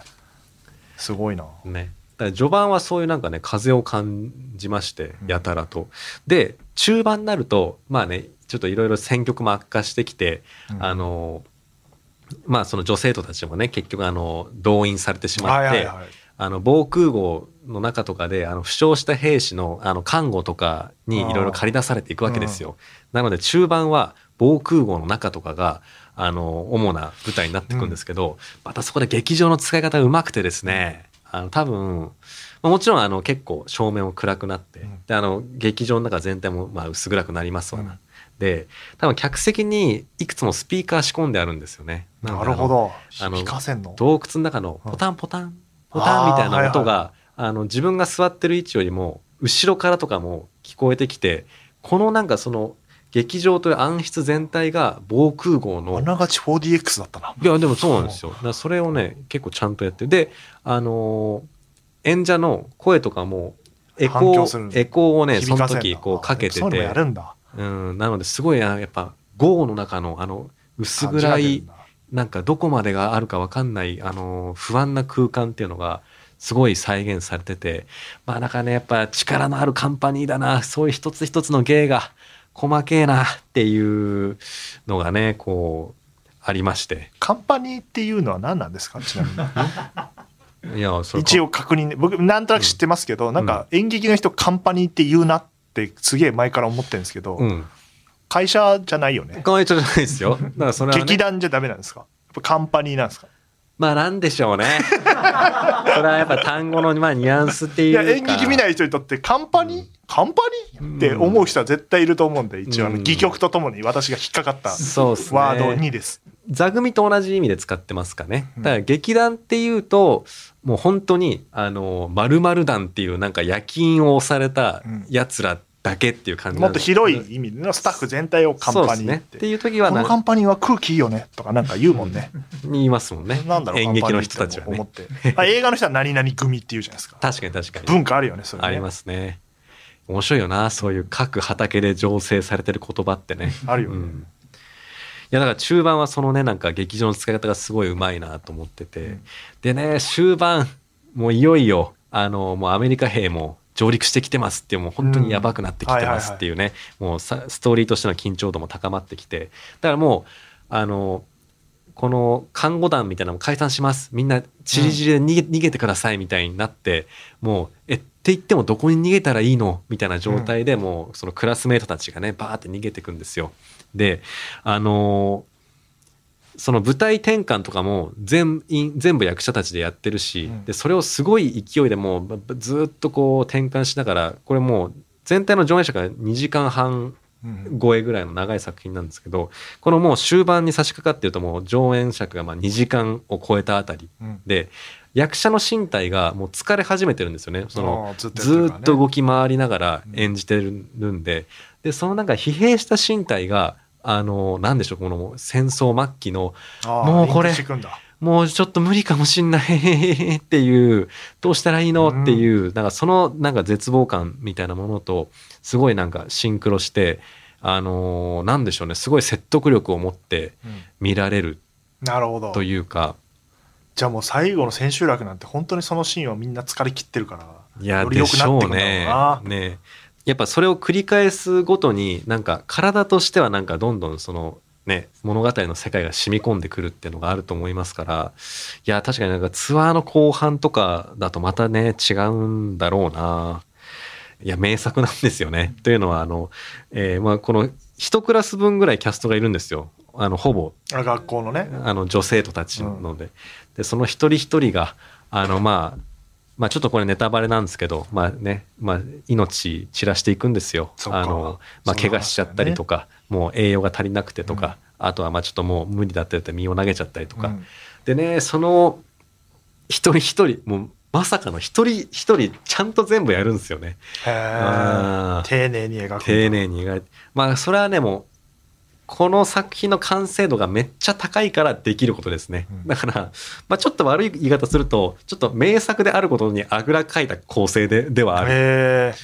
すごいな。ね。だから序盤はそういうなんかね風を感じましてうん。やたらと、で中盤になるとまあねちょっといろいろ選曲も悪化してきて、うん。あのまあその女生徒たちもね結局あの動員されてしまって、あの防空壕の中とかであの負傷した兵士のあの看護とかにいろいろ駆り出されていくわけですよ。なので中盤は防空壕の中とかがあの主な舞台になっていくんですけど、またそこで劇場の使い方がうまくてですねあの多分、まあもちろんあの結構照明も暗くなって、うん。であの劇場の中全体もまあ薄暗くなりますわな。うんで多分客席にいくつもスピーカー仕込んであるんですよね。なるほど。あの洞窟の中のポタンポタン、ポタンみたいな音が、あの自分が座ってる位置よりも後ろからとかも聞こえてきてこのなんかその劇場という暗室全体が防空壕のあながち 4DX だったな。いやでもそうなんですよ。だそれをね結構ちゃんとやってであのー演者の声とかもエコーエコーをねその時こうかけてそういうのやるんだうん。なのですごいあやっぱ豪雨の中のあの薄暗いな。んかどこまでがあるかわかんない、あの、不安な空間っていうのが、すごい再現されてて、まあなんかね、やっぱ力のあるカンパニーだな、そういう一つ一つの芸が細けえなっていうのがね、こう、ありまして。カンパニーっていうのは何なんですか？ちなみに。<laughs> いや、一応確認ね僕なんとなく知ってますけど、なんか演劇の人カンパニーって言うなってすげえ前から思ってるんですけど、うん。会社じゃないよねかわいじゃないですよ。<laughs> だからそれは、ね、劇団じゃダメなんですか？やっぱカンパニーなんですか？まあなんでしょうね。<laughs> それはやっぱ単語のまあニュアンスっていか。いうや演劇見ない人にとってカンパニ？ー、カンパニ？ーって思う人は絶対いると思うんで一応あのうん戯曲とともに私が引っかかったそうですね。ワード2です。座組と同じ意味で使ってますかね。だから劇団っていうと、もう本当に、あの、〇〇団っていうなんか夜勤を押された奴らだけっていう感じもっと広いい意味でのスタッフ全体をカンパニーっ。そうですね。ってていう時はこのカンパニーは空気いいよねとかなんか言うもんね。言いますもんね。なんだろう演劇の人たちはね思って。あ映画の人は何々組って言うじゃないですか。確かに確かに。文化あるよねそれね。ありますね。面白いよな、そういう各畑で醸成されてる言葉ってね。あるよねうんいやだから中盤はそのねなんか劇場の使い方がすごいうまいなと思ってて、うんでね終盤もういよいよあのもうアメリカ兵も上陸してきてますってもう本当にやばくなってきてますっていうね、もうさストーリーとしての緊張度も高まってきてだからもうあのこの看護団みたいなのも解散します。みんなちりぢりで逃げ,、逃げてくださいみたいになってもうえって言ってもどこに逃げたらいいの？みたいな状態でもうそのクラスメートたちがねバーって逃げてくんですよ。であのその舞台転換とかも全員全部役者たちでやってるし、うん。でそれをすごい勢いでもうずっとこう転換しながらこれもう全体の上演者が2時間半うん。超えぐらいの長い作品なんですけどこのもう終盤に差し掛かってるともう上演尺がまあ2時間を超えたあたりうん。で役者の身体がもう疲れ始めてるんですよね。そのずっと動き回りながら演じてるんで。でそのなんか疲弊した身体があのなんでしょうこの戦争末期のもうこれもうちょっと無理かもしんないっていうどうしたらいいの？っていうなんかそのなんか絶望感みたいなものとすごいなんかシンクロしてあのーなんでしょうねすごい説得力を持ってうん。見られるなるほど。というか。じゃあもう最後の千秋楽なんて本当にそのシーンはみんな疲れ切ってるからいやよくなってくんだろうでしなょうねねやっぱそれを繰り返すごとになんか体としてはなんかどんどんそのね物語の世界が染み込んでくるっていうのがあると思いますからいや確かになんかツアーの後半とかだとまたね違うんだろうな。いや名作なんですよね。というのはあの、えーまあこの一クラス分ぐらいキャストがいるんですよ。あのほぼ。あ学校のね。あの女生徒たちので,、でその一人一人があのまあまあちょっとこれネタバレなんですけどまあね、まあ、命散らしていくんですよ。あの、まあ、怪我しちゃったりとか、もう栄養が足りなくてとか、あとはまあちょっともう無理だって言って身を投げちゃったりとか、うん。でねその一人一人もうまさかの一人一人ちゃんと全部やるんですよね。丁寧に描く丁寧に描いて。まあそれはねもうこの作品の完成度がめっちゃ高いからできることですね、うん。だから、まあ、ちょっと悪い言い方するとちょっと名作であることにあぐらかいた構成でではある。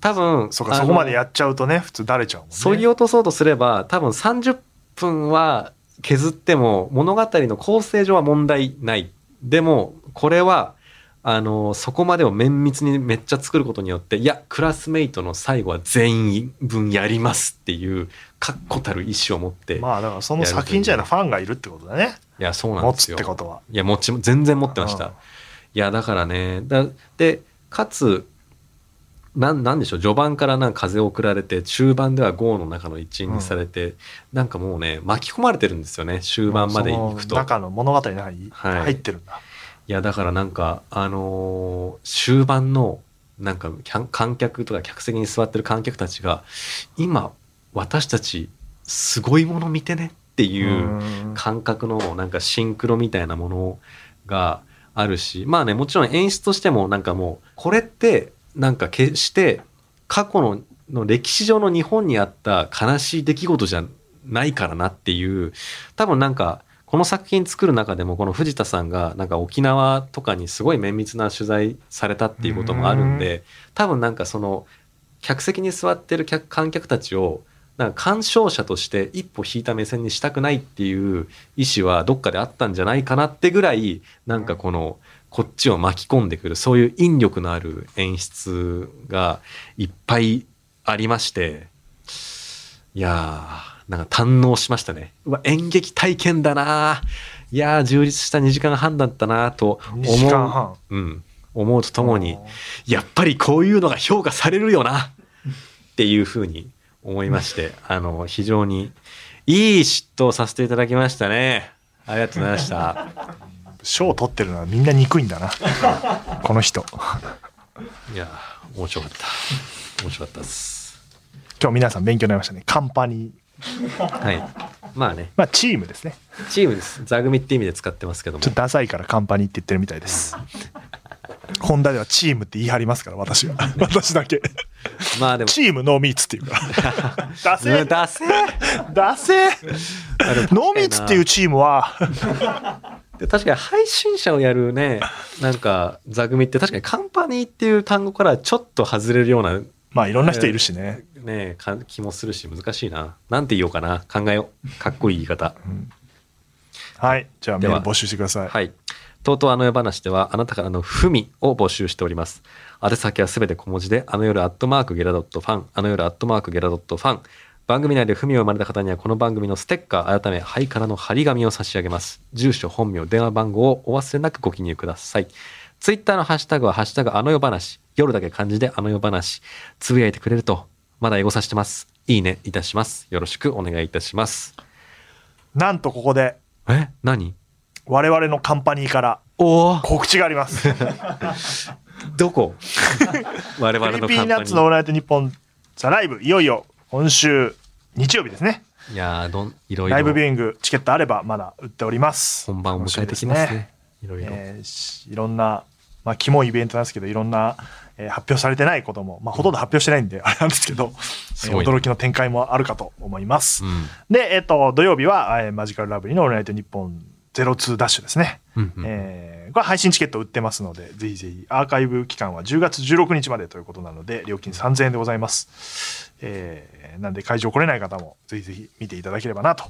多分そこまでやっちゃうとね普通だれちゃうもんね。そぎ落とそうとすれば多分30分は削っても物語の構成上は問題ない。でもこれはあのそこまでを綿密にめっちゃ作ることによっていやクラスメイトの最後は全員分やりますっていう確固たる意志を持って、まあだからその作品自体のファンがいるってことだね。いやそうなん持つですよ。ってことはいやもち全然持ってました、うん。いやだからねだでかつなんなんでしょう序盤からなんか風を送られて中盤では豪の中の一員にされて、なんかもうね巻き込まれてるんですよね終盤まで行くと。中の物語の中にはい入ってるんだ、いやだからなんかあのー終盤のなんか観客とか客席に座ってる観客たちが今私たちすごいもの見てねっていううん。感覚のなんかシンクロみたいなものがあるしまあねもちろん演出としてもなんかもうこれってなんか決して過去のの歴史上の日本にあった悲しい出来事じゃないからなっていう多分なんかこの作品作る中でもこの藤田さんがなんか沖縄とかにすごい綿密な取材されたっていうこともあるんで多分なんかその客席に座ってる客観客たちをなんか鑑賞者として一歩引いた目線にしたくないっていう意思はどっかであったんじゃないかなってぐらいなんかこのこっちを巻き込んでくるそういう引力のある演出がいっぱいありまして。いやーなんか堪能しましたね。うわ演劇体験だな。いやー充実した2時間半だったなと思う。2時間半。うん、思うとともにやっぱりこういうのが評価されるよな。っていうふうに思いまして、<laughs> あの、非常にいい嫉妬をさせていただきましたね。ありがとうございました。賞を取ってるのはみんな憎いんだな。<laughs> この人。いや、面白かった。面白かったです。今日皆さん勉強になりましたね。カンパニーはい。まあね、まあチームですね。チームです。座組って意味で使ってますけども。ちょっ。とダサいからカンパニーって言ってるみたいです。ホンダではチームって言い張りますから私は。<laughs> 私だけ。まあでも、チームノーミーツっていうから。<laughs> ダセダセあでも確かにな。ノーミーツっていうチームは。で確かに配信者をやるね、なんか座組って確かにカンパニーっていう単語からちょっと外れるような。まあいろんな人いるしねねか気もするし難しいな。なんて言おうかな。考えよう。かっこいい言い方。はいじゃあメではール募集してくださいはい。とうとうあの夜話ではあなたからのふみを募集しております。宛先はすべて小文字で、あの夜アットマークゲラドットファン、あの夜アットマークゲラドットファン。番組内で文を生まれた方にはこの番組のステッカー、改め、ハイカラの張り紙を差し上げます。住所、本名、電話番号をお忘れなくご記入ください。ツイッターのハッシュタグは、ハッシュタグあの夜話。夜だけ漢字であの夜話。つぶやいてくれると、まだ英語させてます。いいねいたします。よろしくお願いいたします。なんとここで。え？何？我々のカンパニーからおお。告知があります。<laughs> どこ？<laughs> 我々のカンパニピーナッツのオールナイトニッポンザライブ。いよいよ今週日曜日ですね。いやーどんいろいろ。ライブビューイングチケットあればまだ売っております。本番を迎えてきますね。いろいろ、えーしいろんな、まあ、キモいイベントなんですけどいろんな、えー発表されてないことも、まあ、ほとんど発表してないんで、あれなんですけど、えーすごい驚きの展開もあるかと思います、うん。で、えっと土曜日は、えーマジカルラブリーの「オールナイトニッポン02ダッシュですね、うんうんえーこれ配信チケット売ってますのでぜひぜひアーカイブ期間は10月16日までということなので料金3000円でございます、えーなんで会場来れない方もぜひぜひ見ていただければなと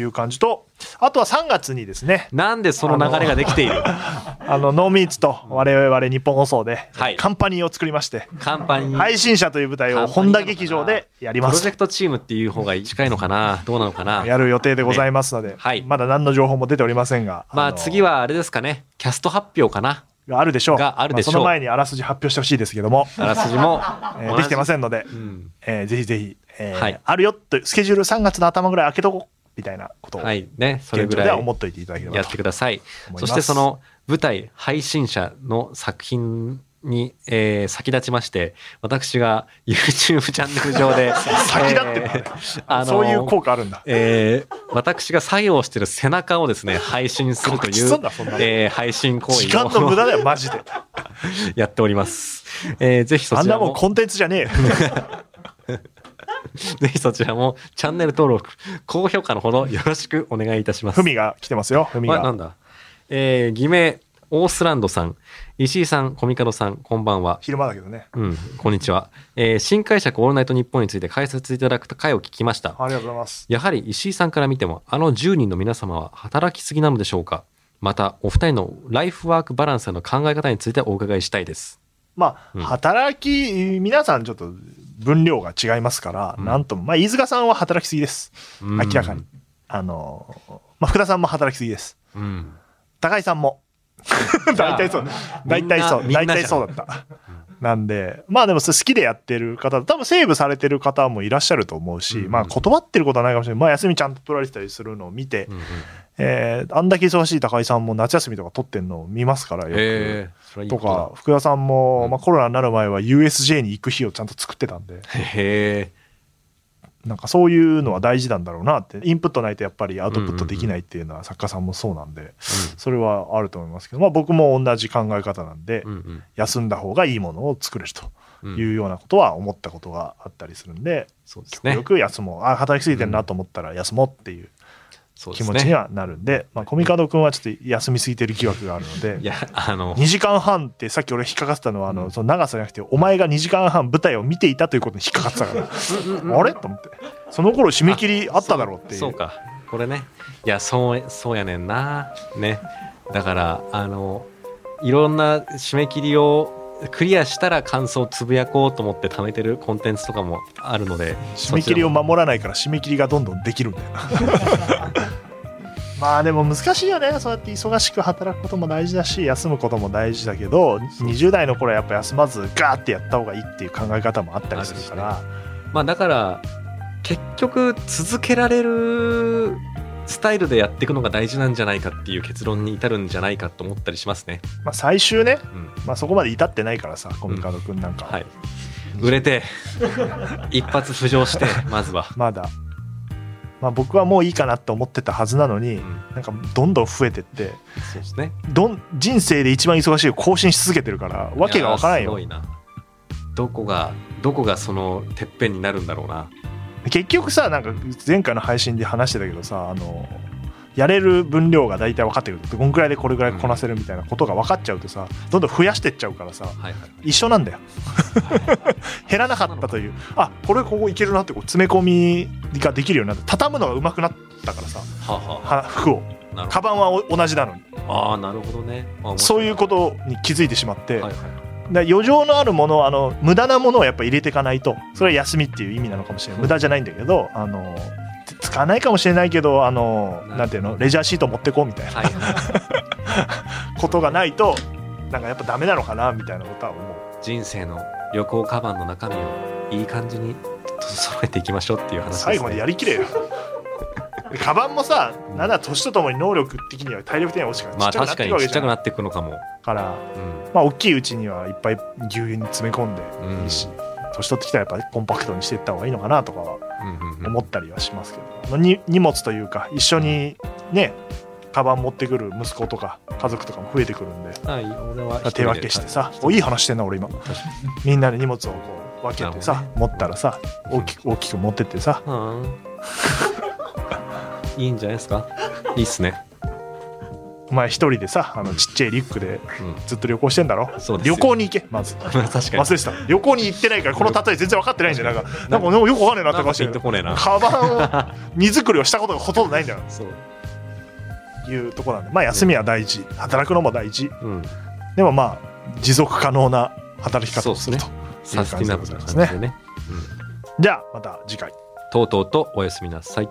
いう感じとあとは3月にですねなんでその流れができている？あの <laughs> ノーミーツと我々日本放送ではい。カンパニーを作りまして、カンパニー、配信者という舞台を本田劇場でやります。プロジェクトチームっていう方が近いのかな？どうなのかな？やる予定でございますので、はい。まだ何の情報も出ておりませんがのまあ次はあれですかね。キャスト発表かな？があるでしょう。があるでしょう。まその前にあらすじ発表してほしいですけども、あらすじもえーできてまん、せんので、うんえーぜひぜひ、えーはい。あるよとスケジュール3月の頭ぐらい開けとこうみたいなことをはい。ねそれ現ぐらい思っといていただければやってください。そしてその舞台配信者の作品に、えー先立ちまして私が YouTube チャンネル上で <laughs> 先立ってねえーあのそういう効果あるんだ。えー私が作業してる背中をですね配信するというえー配信行為時間の無を駄だよマジで。<laughs> やっております、えーぜひそあんちらも。なもんコンテンツじゃねえよ <laughs> <laughs> ぜひそちらもチャンネル登録高評価のほどよろしくお願いいたします。ふみが来てますよ。ふみが。あなんだ？えー偽名オースランドさん。石井さんコミカドさんこんばんは。昼間だけどね。うん、こんにちは。えー新解釈オールナイトニッポンについて解説いただく回を聞きました。ありがとうございます。やはり石井さんから見ても、あの10人の皆様は働きすぎなのでしょうか？また、お二人のライフワークバランスへの考え方についてお伺いしたいです。まあ、うん。働き皆さんちょっと分量が違いますから、うん。なんともまあ飯塚さんは働きすぎです。うん。明らかに。あのまあ福田さんも働きすぎです。うん。高井さんも。<laughs> 大体そう。大体そう。大体そうだったなんでまあでも好きでやってる方多分セーブされてる方もいらっしゃると思うし、うんまあ断ってることはないかもしれない。まあ休みちゃんと取られてたりするのを見て、うんうんえーあんだけ忙しい高井さんも夏休みとか取ってんのを見ますからよく。とか福田さんも、うん。まあ、コロナになる前は USJ に行く日をちゃんと作ってたんで。へえ、なんかそういうのは大事なんだろうなってインプットないとやっぱりアウトプットできないっていうのは作家さんもそうなんでそれはあると思いますけど、まあ、僕も同じ考え方なんで、休んだ方がいいものを作れるとうんいうようなことは思ったことがあったりするんで、そうですね極。力休もうあ働きすぎてるなと思ったら休もうっていう。気持ちにはなるんでまあ、コミカド君はちょっと休みすぎてる疑惑があるのでいや、あの、2時間半ってさっき俺引っかかってたのはあの、その長さじゃなくてお前が2時間半舞台を見ていたということに引っかかってたから、あれ？と思って。その頃締め切りあっただろうっていう。そうか。これね。いやそうそうやねんな。ね。だからあのいろんな締め切りをクリアしたら感想をつぶやこうと思って貯めてるコンテンツとかもあるので締め切りを守らないから締め切りがどんどんできるんだよな。<laughs> まあでも難しいよね。そうやって忙しく働くことも大事だし休むことも大事だけど20代の頃はやっぱ休まずガーってやった方がいいっていう考え方もあったりするから、まあだから結局続けられるスタイルでやっていくのが大事なんじゃないかっていう結論に至るんじゃないかと思ったりしますね、まあ、最終ね、うん。まあ、そこまで至ってないからさコミカド君なんか、は。い。売れて <laughs> 一発浮上してまずは、<laughs> まだ、まあ、僕はもういいかなって思ってたはずなのに、うん。なんかどんどん増えてって。そうですね。どん人生で一番忙しいを更新し続けてるからわけがわからんよ。いやーすごいな。どこがどこがそのてっぺんになるんだろうな結局さなんか前回の配信で話してたけどさあのやれる分量が大体分かってくるこんくらいでこれぐらいこなせるみたいなことが分かっちゃうとさどんどん増やしてっちゃうからさはいはい。一緒なんだよ。<laughs> 減らなかったという。あこれここいけるなってこう詰め込みができるようになった。畳むのが上手くなったからさはあはは服を。カバンはお同じなのに。どああなるほどね。そういうことに気づいてしまって、はいはいだ余剰のあるものあの無駄なものをやっぱ入れていかないとそれは休みっていう意味なのかもしれない。無駄じゃないんだけどあの使わないかもしれないけどあのなんていうのレジャーシート持ってこうみたいな。はいはい。<laughs> ことがないとなんかやっぱダメなのかなみたいなことは思う。人生の旅行カバンの中身をいい感じに揃えていきましょうっていう話です、ね、最後までやりきれよカバンもさなんなら年とともに能力的には体力的には落ちかまあ確かにちっちゃくなっていくのかも、からうまあ大きいうちにはいっぱいぎゅうぎゅうに詰め込んでいいし、年取ってきたらやっぱコンパクトにしていった方がいいのかなとかはんうんうんうん。思ったりはしますけど、あのに荷物というか一緒にねカバン持ってくる息子とか家族とかも増えてくるんで。はい俺は手分けしてさおいい話してんな俺今。みんなで荷物をこう分けてさ、なる持ったらさ大きく大きく持ってってさ。うんいいんじゃないですか？いいっすね。お前一人でさあのちっちゃいリュックでうん。ずっと旅行してんだろ？そうですよ。旅行に行けまず。<laughs> 確かに。忘れてた。旅行に行ってないからこの例え全然分かってないんだよ。なんかなんかよくわかんねえなって顔してるなんかピンとこねえな。カバンを荷造りをしたことがほとんどないんだよ。そういうとこなんで。まあ休みは大事。働くのも大事。うん。でもまあ持続可能な働き方をするとそうサスティナブルな感じでね。じゃあまた次回。とうとうとおやすみなさい